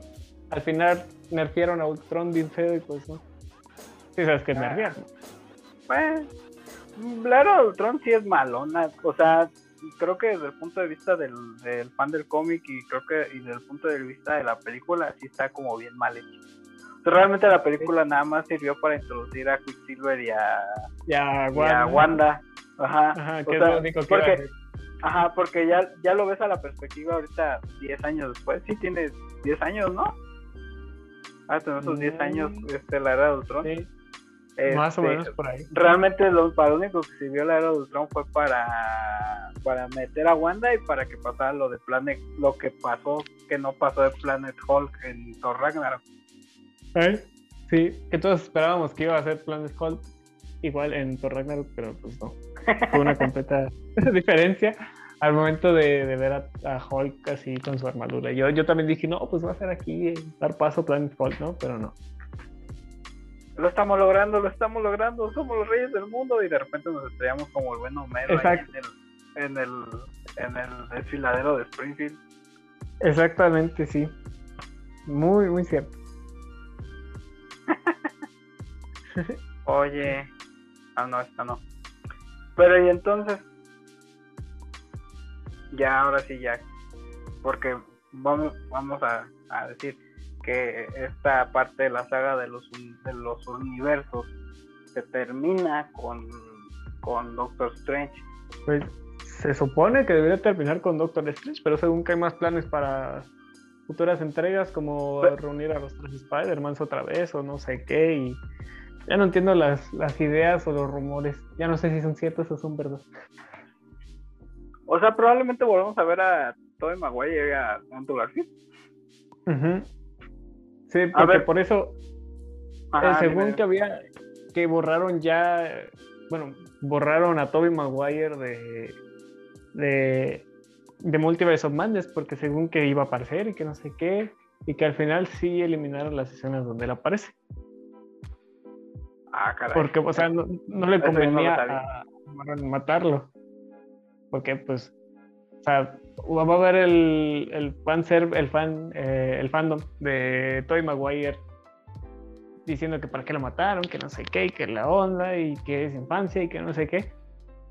Al final nerfieron a Ultron bien feo y pues no. Sí sabes que es ah. La era de Ultron sí es malona, o sea, creo que desde el punto de vista del, fan del cómic y creo que y desde el punto de vista de la película sí está como bien mal hecho. realmente la película nada más sirvió para introducir a Quicksilver y a, Wanda. Ajá. Ajá, que porque, Ajá, porque ya, ya lo ves a la perspectiva ahorita 10 años después. Sí tienes 10 años, ¿no? Ah, tenemos esos 10 años este, la era de Ultron. Sí. Más o este, menos por ahí. Realmente lo, para lo único que sirvió la era de Ultron fue para, para meter a Wanda y para que pasara lo de Planet, lo que pasó, que no pasó de Planet Hulk en Thor Ragnarok. ¿Eh? Sí, que todos esperábamos que iba a ser Planet Hulk igual en Thor Ragnarok, pero pues no. Fue una completa [LAUGHS] diferencia al momento de, ver a, Hulk así con su armadura. Yo, yo también dije, no, pues va a ser aquí dar paso a Planet Hulk, ¿no? Pero no lo estamos logrando, lo estamos logrando, somos los reyes del mundo y de repente nos estrellamos como el buen Homero en el, en el, desfiladero de Springfield. Exactamente, sí. Muy, muy cierto. [LAUGHS] Oye, ah no, esta no. Pero y entonces, ya ahora sí ya, porque vamos, vamos a, a decir, que esta parte de la saga de los, de los universos se termina con, con Doctor Strange. Pues se supone que debería terminar con Doctor Strange, pero según que hay más planes para futuras entregas como reunir a los tres Spider-Man otra vez o no sé qué y ya no entiendo las, las ideas o los rumores, ya no sé si son ciertos o son verdad. O sea, probablemente volvamos a ver a Tobey Maguire y a Andrew Garfield. Sí, porque por eso, eh, según que había, que borraron ya, bueno, borraron a Toby Maguire de, de, de Multiverse of Madness, porque según que iba a aparecer y que no sé qué, y que al final sí eliminaron las escenas donde él aparece. Ah, caray. Porque, o sea, no, le convenía a, matarlo. Porque, pues, o sea, va a haber el, el fan ser, el fan, eh, el fandom de Toy Maguire diciendo que para qué lo mataron, que no sé qué, y que la onda, y que es infancia, y que no sé qué.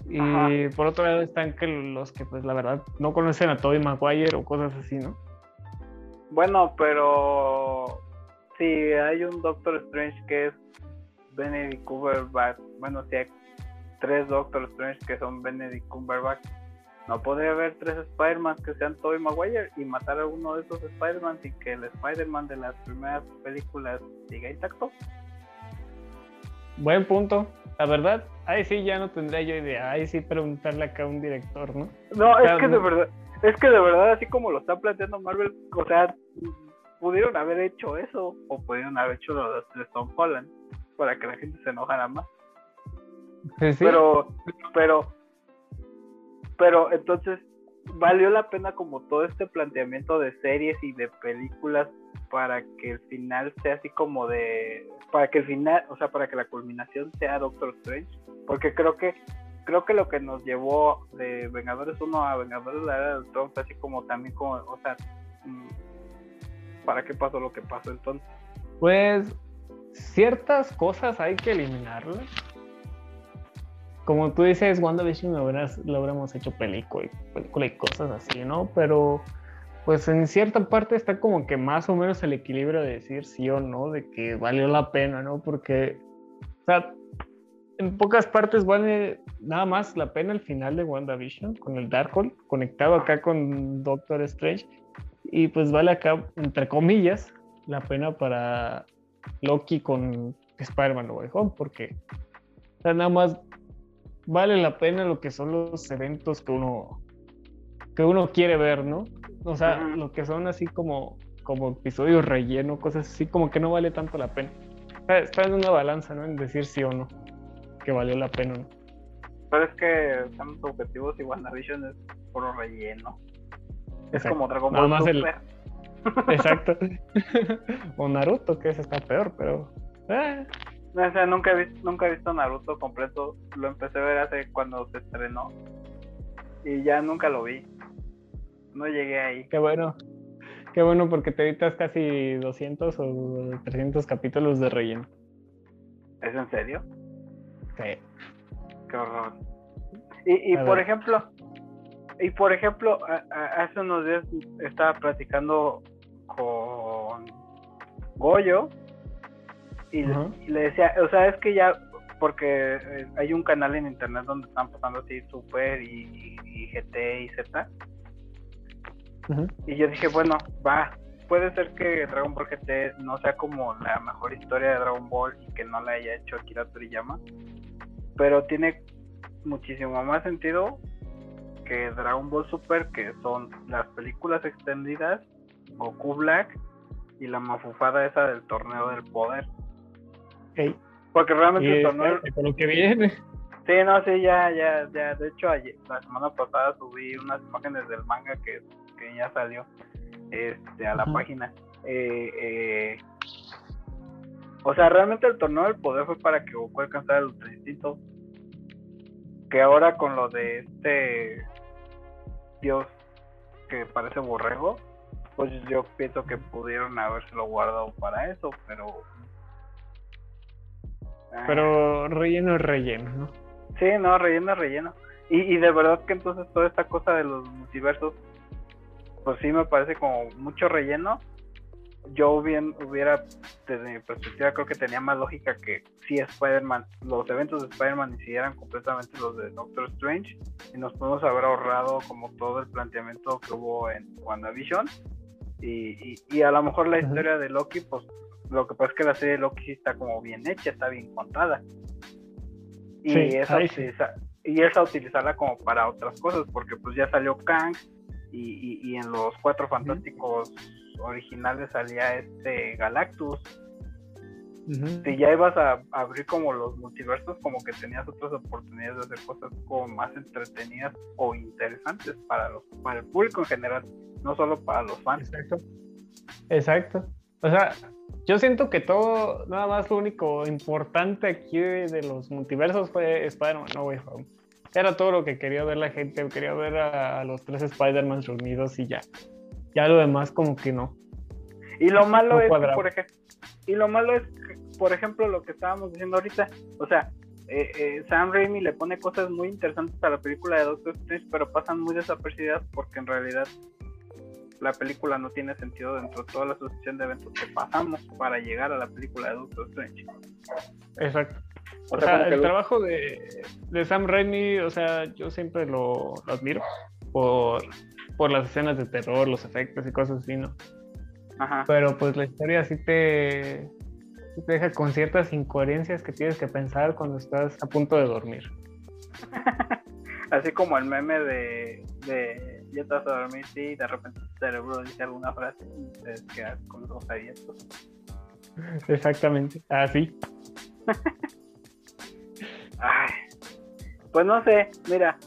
Y por otro lado están que los que pues la verdad no conocen a Tobey Maguire o cosas así, ¿no? Bueno, pero si hay un Doctor Strange que es Benedict Cumberbatch, bueno, si hay tres Doctor Strange que son Benedict Cumberbatch, no podría haber tres Spider-Man que sean Tobey Maguire y matar a uno de esos Spider-Man sin que el Spider-Man de las primeras películas siga intacto. Buen punto. La verdad, ahí sí ya no tendría yo idea. Ahí sí preguntarle acá a un director, ¿no? No, es que de verdad, es que de verdad, así como lo está planteando Marvel, o sea, pudieron haber hecho eso o pudieron haber hecho lo de Stone Holland para que la gente se enojara más. Sí, sí. Pero, pero pero entonces valió la pena como todo este planteamiento de series y de películas para que el final sea así como de para que el final, o sea, para que la culminación sea Doctor Strange, porque creo que creo que lo que nos llevó de Vengadores 1 a Vengadores la Era así como también como, o sea, mm, ¿para qué pasó lo que pasó entonces? Pues ciertas cosas hay que eliminarlas como tú dices, WandaVision lo, lo hubiéramos hecho película y, película y cosas así, ¿no? Pero pues en cierta parte está como que más o menos el equilibrio de decir sí o no, de que valió la pena, ¿no? Porque, o sea, en pocas partes vale nada más la pena el final de WandaVision con el Darkhold conectado acá con Doctor Strange y pues vale acá, entre comillas, la pena para Loki con Spider-Man Home porque nada más vale la pena lo que son los eventos que uno que uno quiere ver, ¿no? O sea, lo que son así como como episodios relleno, cosas así, como que no vale tanto la pena. Está en una balanza, ¿no? En decir sí o no, que valió la pena, ¿no? Pero es que son objetivos y WandaVision es puro relleno. Es como Dragon Ball Super. Exacto. [LAUGHS] [LAUGHS] o Naruto, que ese está peor, pero... Eh. No sé, nunca he, visto, nunca he visto Naruto completo. Lo empecé a ver hace cuando se estrenó. Y ya nunca lo vi. No llegué ahí. Qué bueno. Qué bueno porque te evitas casi 200 o 300 capítulos de relleno. ¿Es en serio? Sí. Qué horror. Y, y por ejemplo, y por ejemplo, hace unos días estaba platicando con Goyo y, le decía, o sea, es que ya, porque eh, hay un canal en internet donde están pasando así Super y, GT y Z. Y yo dije, bueno, va, puede ser que Dragon Ball GT no sea como la mejor historia de Dragon Ball y que no la haya hecho Akira Toriyama, pero tiene muchísimo más sentido que Dragon Ball Super, que son las películas extendidas, Goku Black y la mafufada esa del torneo del poder. Porque realmente el torneo. lo que viene. Sí, no, sí, ya, ya, ya. De hecho, ayer, la semana pasada subí unas imágenes del manga que, que ya salió este, a la página. Eh, eh, o sea, realmente el torneo del poder fue para que Goku alcanzara el ultra instinto. Que ahora con lo de este Dios que parece borrego, pues yo pienso que pudieron habérselo guardado para eso, pero pero relleno es relleno, ¿no? Sí, no, relleno es relleno. Y, y de verdad que entonces toda esta cosa de los multiversos, pues sí me parece como mucho relleno. Yo bien hubiera, desde mi perspectiva, creo que tenía más lógica que si Spider-Man, los eventos de Spider-Man hicieran completamente los de Doctor Strange y nos podemos haber ahorrado como todo el planteamiento que hubo en WandaVision. Y, y, y a lo mejor la historia de Loki, pues lo que pasa es que la serie de Loki sí está como bien hecha, está bien contada. Y, esa, y esa utilizarla como para otras cosas, porque pues ya salió Kang y, y, en los Cuatro Fantásticos originales salía este Galactus. Si ya ibas a abrir como los multiversos, como que tenías otras oportunidades de hacer cosas como más entretenidas o interesantes para los para el público en general, no solo para los fans. Exacto. Exacto. O sea, yo siento que todo, nada más lo único importante aquí de, los multiversos fue Spider-Man No Way Home. era todo lo que quería ver la gente. Quería ver a, los tres Spider-Man reunidos y ya. Ya lo demás como que no. Y lo malo es, por ejemplo, y lo malo es, por ejemplo, lo que estábamos diciendo ahorita. O sea, eh, eh, Sam Raimi le pone cosas muy interesantes a la película de Doctor Strange, pero pasan muy desapercibidas porque en realidad la película no tiene sentido dentro de toda la sucesión de eventos que pasamos para llegar a la película de Doctor Strange. Exacto. O, sea, el trabajo de, Sam Raimi, o sea, yo siempre lo, admiro por, por las escenas de terror, los efectos y cosas así, ¿no? Ajá. Pero pues la historia sí te, te deja con ciertas incoherencias que tienes que pensar cuando estás a punto de dormir. [LAUGHS] Así como el meme de, de ya estás a dormir, sí, y de repente cerebro dice alguna frase y te quedas con los ojos abiertos. [LAUGHS] Exactamente, así. [LAUGHS] Ay, pues no sé, mira,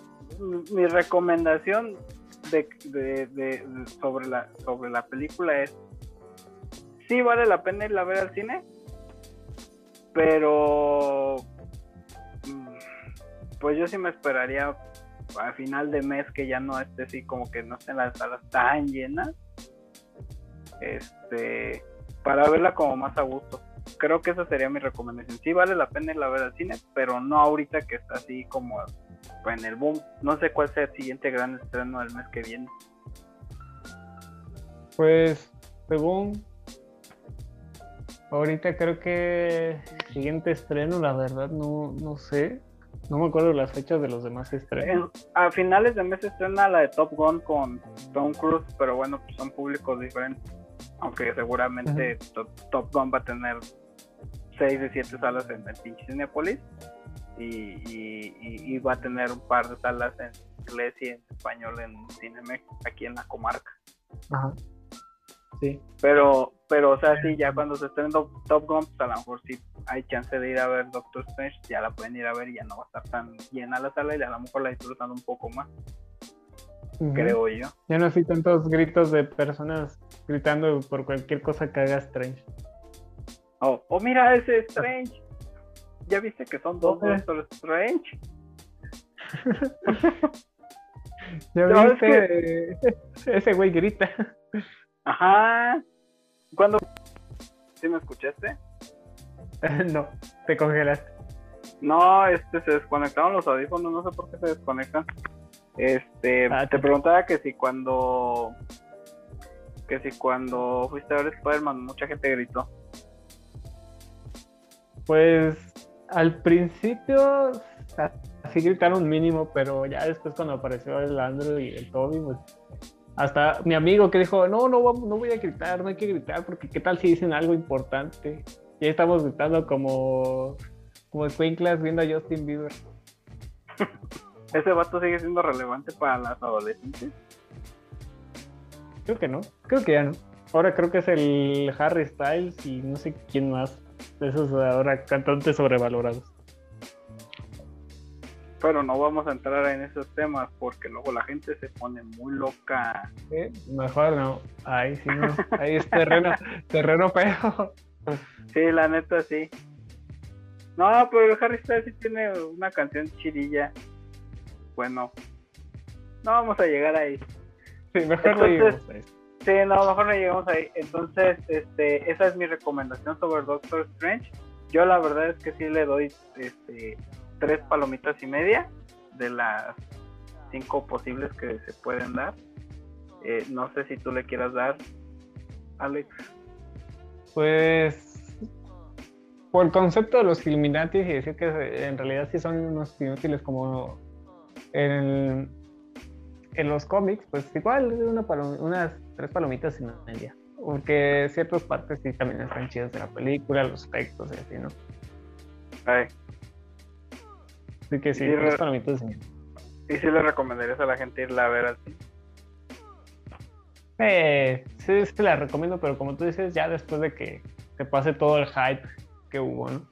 mi recomendación de, de, de, sobre la sobre la película es sí vale la pena irla a ver al cine pero mm, pues yo sí me esperaría a final de mes que ya no esté así como que no estén las salas tan llenas este para verla como más a gusto. Creo que esa sería mi recomendación. Sí vale la pena irla a ver al cine pero no ahorita que está así como en el boom. No sé cuál sea el siguiente gran estreno del mes que viene. Pues según ahorita creo que siguiente estreno, la verdad, no, no sé. No me acuerdo las fechas de los demás estrenos. a finales de mes estrena la de Top Gun con Tom Cruise, pero bueno, pues son públicos diferentes. Aunque seguramente Top, Gun va a tener 6 de 7 salas en el pinche Cinepolis. Y, y, va a tener un par de salas en inglés y en español en Cinemex, aquí en la comarca. Ajá. Sí. Pero, pero, o sea, sí, ya cuando se estén Top Gun, pues a lo mejor sí hay chance de ir a ver Doctor Strange, ya la pueden ir a ver y ya no va a estar tan llena la sala y a lo mejor la disfrutan un poco más. Creo yo. Ya no hay tantos gritos de personas gritando por cualquier cosa que haga Strange. Oh, oh mira ese Strange. ¿Ya viste que son dos Doctor Strange? [LAUGHS] ¿Ya viste? [LAUGHS] Ese güey grita. Ajá. ¿Cuándo? ¿Sí me escuchaste? [LAUGHS] no, te congelaste. No, este se desconectaron los audífonos, no sé por qué se desconectan. Este, ah, te preguntaba que si cuando que si cuando fuiste a ver Spider-Man mucha gente gritó. Pues al principio así gritaron mínimo, pero ya después cuando apareció el Andrew y el Toby, pues hasta mi amigo que dijo, no, no, no voy a gritar, no hay que gritar, porque qué tal si dicen algo importante. Y estamos gritando como, como Squinklas viendo a Justin Bieber. [LAUGHS] ¿Ese vato sigue siendo relevante para las adolescentes? Creo que no, creo que ya no. Ahora creo que es el Harry Styles y no sé quién más de esos ahora cantantes sobrevalorados pero no vamos a entrar en esos temas porque luego la gente se pone muy loca. mejor no, ahí sí no, ahí es terreno, [LAUGHS] terreno feo. Sí, la neta sí. No, pero Harry Styles sí tiene una canción chirilla. Bueno, no vamos a llegar ahí. Sí, mejor no llegamos ahí. Sí, no, mejor no llegamos ahí. Entonces, este, esa es mi recomendación sobre Doctor Strange. Yo la verdad es que sí le doy este tres palomitas y media de las cinco posibles que se pueden dar. Eh, no sé si tú le quieras dar, Alex. Pues por el concepto de los Illuminati y decir que en realidad sí son unos inútiles como en, en los cómics, pues igual una unas tres palomitas y media. Porque ciertas partes sí también están chidas de la película, los efectos y así, ¿no? Ay, Así que sí, para mí ¿Y si le recomendarías a la gente irla a ver así? Eh, sí, sí la recomiendo, pero como tú dices, ya después de que se pase todo el hype que hubo, ¿no?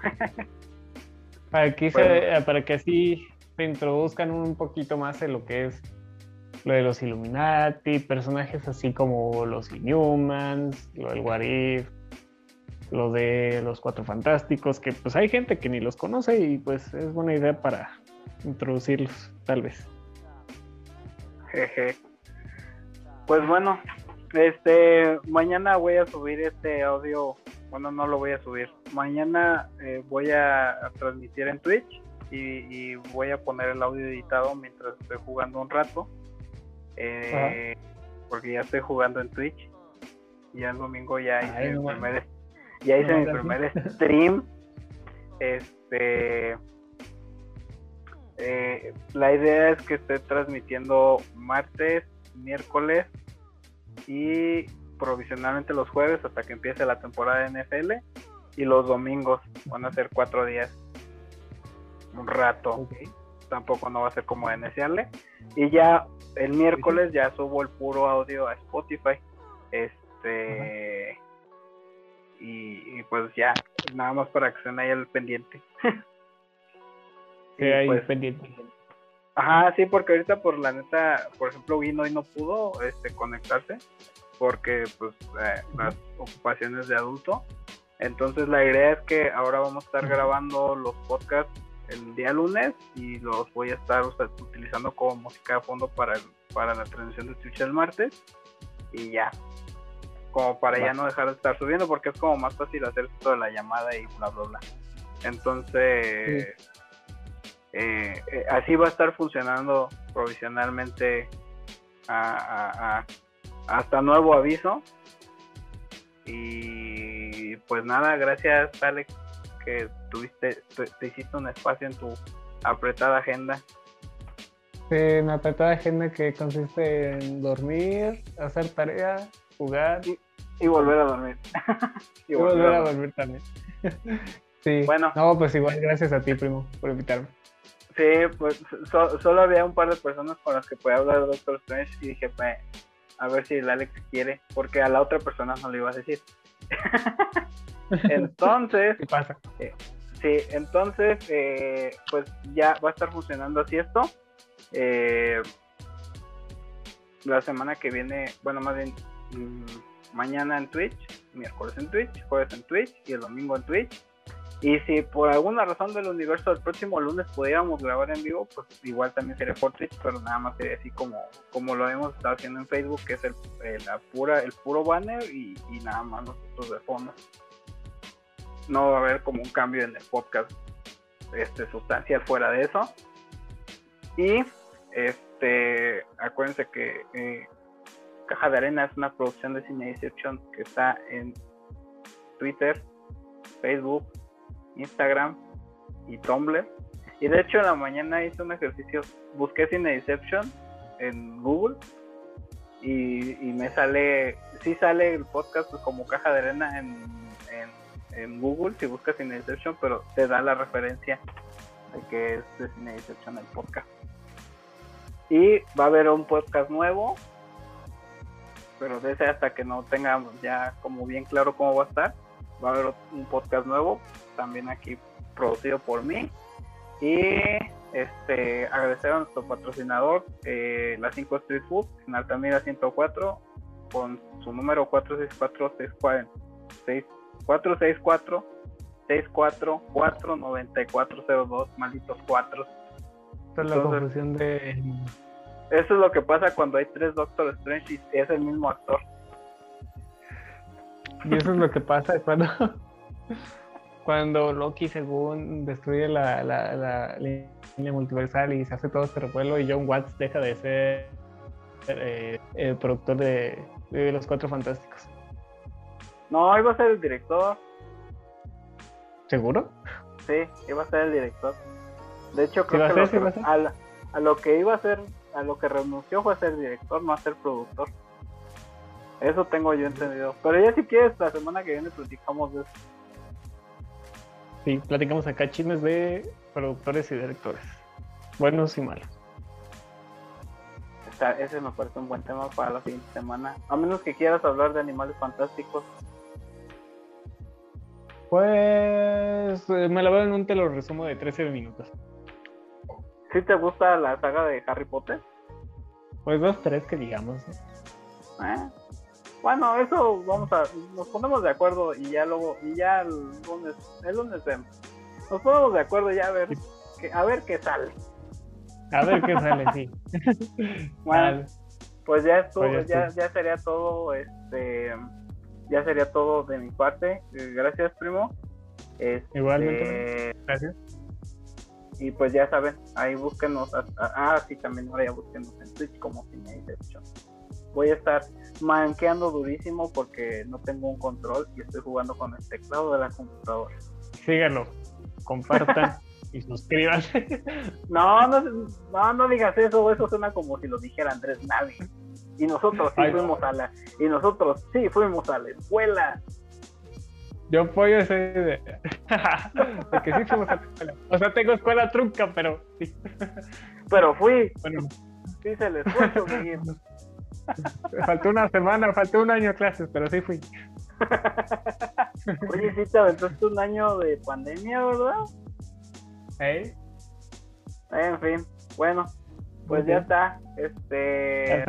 [LAUGHS] para, que para que así se introduzcan un poquito más en lo que es lo de los Illuminati, personajes así como los Inhumans, lo del Warif, lo de los Cuatro Fantásticos, que pues hay gente que ni los conoce y pues es buena idea para introducirlos, tal vez. Jeje. Pues bueno, este, mañana voy a subir este audio, bueno, no lo voy a subir. Mañana eh, voy a, transmitir en Twitch y, voy a poner el audio editado mientras estoy jugando un rato. Eh, porque ya estoy jugando en Twitch. Y el domingo ya hice mi primer, ya hice mi primer [LAUGHS] stream. Este. Eh, la idea es que esté transmitiendo martes, miércoles y provisionalmente los jueves hasta que empiece la temporada de NFL y los domingos van a ser cuatro días. Un rato. Tampoco no va a ser como iniciarle y ya el miércoles ya subo el puro audio a Spotify. Este y, pues ya nada más para que estén ahí al pendiente. [LAUGHS] Sí, ahí pues, pendiente. Ajá, sí, porque ahorita por la neta, por ejemplo, vino y no pudo este, conectarse porque pues eh, las ocupaciones de adulto. Entonces la idea es que ahora vamos a estar grabando los podcasts el día lunes y los voy a estar utilizando como música de fondo para, para la transmisión de Twitch el martes. Y ya. Como para ya no dejar de estar subiendo porque es como más fácil hacer esto de la llamada y bla bla bla. Entonces... Eh, eh, así va a estar funcionando provisionalmente hasta nuevo aviso. Y pues nada, gracias Alex que tuviste, te, hiciste un espacio en tu apretada agenda. Sí, una apretada agenda que consiste en dormir, hacer tarea, jugar. Y, volver a dormir. [LAUGHS] y, volver, a dormir también. [LAUGHS] sí. Bueno. No, pues igual gracias a ti, primo, por invitarme. Sí, pues solo había un par de personas con las que podía hablar de Doctor Strange y dije, pues, a ver si el Alex quiere, porque a la otra persona no le iba a decir. [LAUGHS] entonces, ¿qué pasa? Eh, sí, entonces, eh, pues ya va a estar funcionando así esto. Eh, la semana que viene, bueno, más bien mañana en Twitch, miércoles en Twitch, jueves en Twitch y el domingo en Twitch. Y si por alguna razón del universo el próximo lunes pudiéramos grabar en vivo, pues igual también sería por Twitch, pero nada más sería así como, como lo hemos estado haciendo en Facebook, que es el, la pura, el puro banner y, nada más nosotros de fondo. No va a haber como un cambio en el podcast este, sustancial fuera de eso. Y este acuérdense que eh, Caja de Arena es una producción de Cine Deception que está en Twitter, Facebook, Instagram y Tumblr. Y de hecho en la mañana hice un ejercicio, busqué Cine Deception en Google y, me sale, sí sale el podcast como caja de arena en, en, Google si buscas Cine Deception, pero te da la referencia de que es de Cine Deception el podcast. Y va a haber un podcast nuevo, pero de ese hasta que no tengamos ya como bien claro cómo va a estar, va a haber un podcast nuevo también aquí producido por mí. Y este agradecer a nuestro patrocinador, eh, la 5 Street Food, en Altamira 104, con su número 464 464 644 9402 malditos 4. Esa es la confusión de. Eso es lo que pasa cuando hay tres Doctor Strange y es el mismo actor. Y eso es lo que pasa cuando [LAUGHS] cuando Loki según destruye la, la, línea multiversal y se hace todo este revuelo y John Watts deja de ser eh, el productor de, Los Cuatro Fantásticos. No, iba a ser el director. ¿Seguro? Sí, iba a ser el director. De hecho, creo que, a, a, lo que iba a ser, a lo que renunció fue a ser director, no a ser productor. Eso tengo yo entendido. Pero ya si quieres, la semana que viene platicamos de eso. Sí, platicamos acá chismes de productores y directores, buenos y malos. ese me parece un buen tema para la siguiente semana. A menos que quieras hablar de animales fantásticos. Pues eh, me la veo en un te lo resumo de 13 minutos. ¿Sí te gusta la saga de Harry Potter? Pues dos, tres que digamos. ¿Eh? Bueno, eso vamos a, nos ponemos de acuerdo y ya luego, y ya el lunes, el lunes. Nos ponemos de acuerdo ya a ver, que, a ver qué sale. A ver qué sale, sí. [LAUGHS] bueno, pues ya estuvo, pues ya, ya, sería todo, este, ya sería todo de mi parte. Eh, gracias, primo. Este, Igualmente. Gracias. Y pues ya saben, ahí búsquenos. Ah, sí, también ahora ya búsquenos en Twitch como Cine Voy a estar manqueando durísimo porque no tengo un control y estoy jugando con el teclado de la computadora. Síganlo, compartan y suscríbanse. No, no, no, digas eso, eso suena como si lo dijera Andrés Navi. Y nosotros sí fuimos a la, y nosotros sí fuimos a la escuela. Yo apoyo esa idea. [LAUGHS] Porque sí fuimos a la escuela. O sea, tengo escuela trunca, pero sí. Pero fui. Bueno. Sí se les esfuerzo, [LAUGHS] Faltó una semana, faltó un año de clases, pero sí fui. Oye, sí te aventaste un año de pandemia, ¿verdad? ¿Eh? En fin, bueno, pues ya está. Este.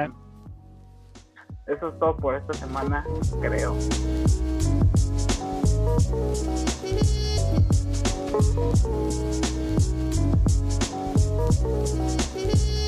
Eso es todo por esta semana, creo. Thank you.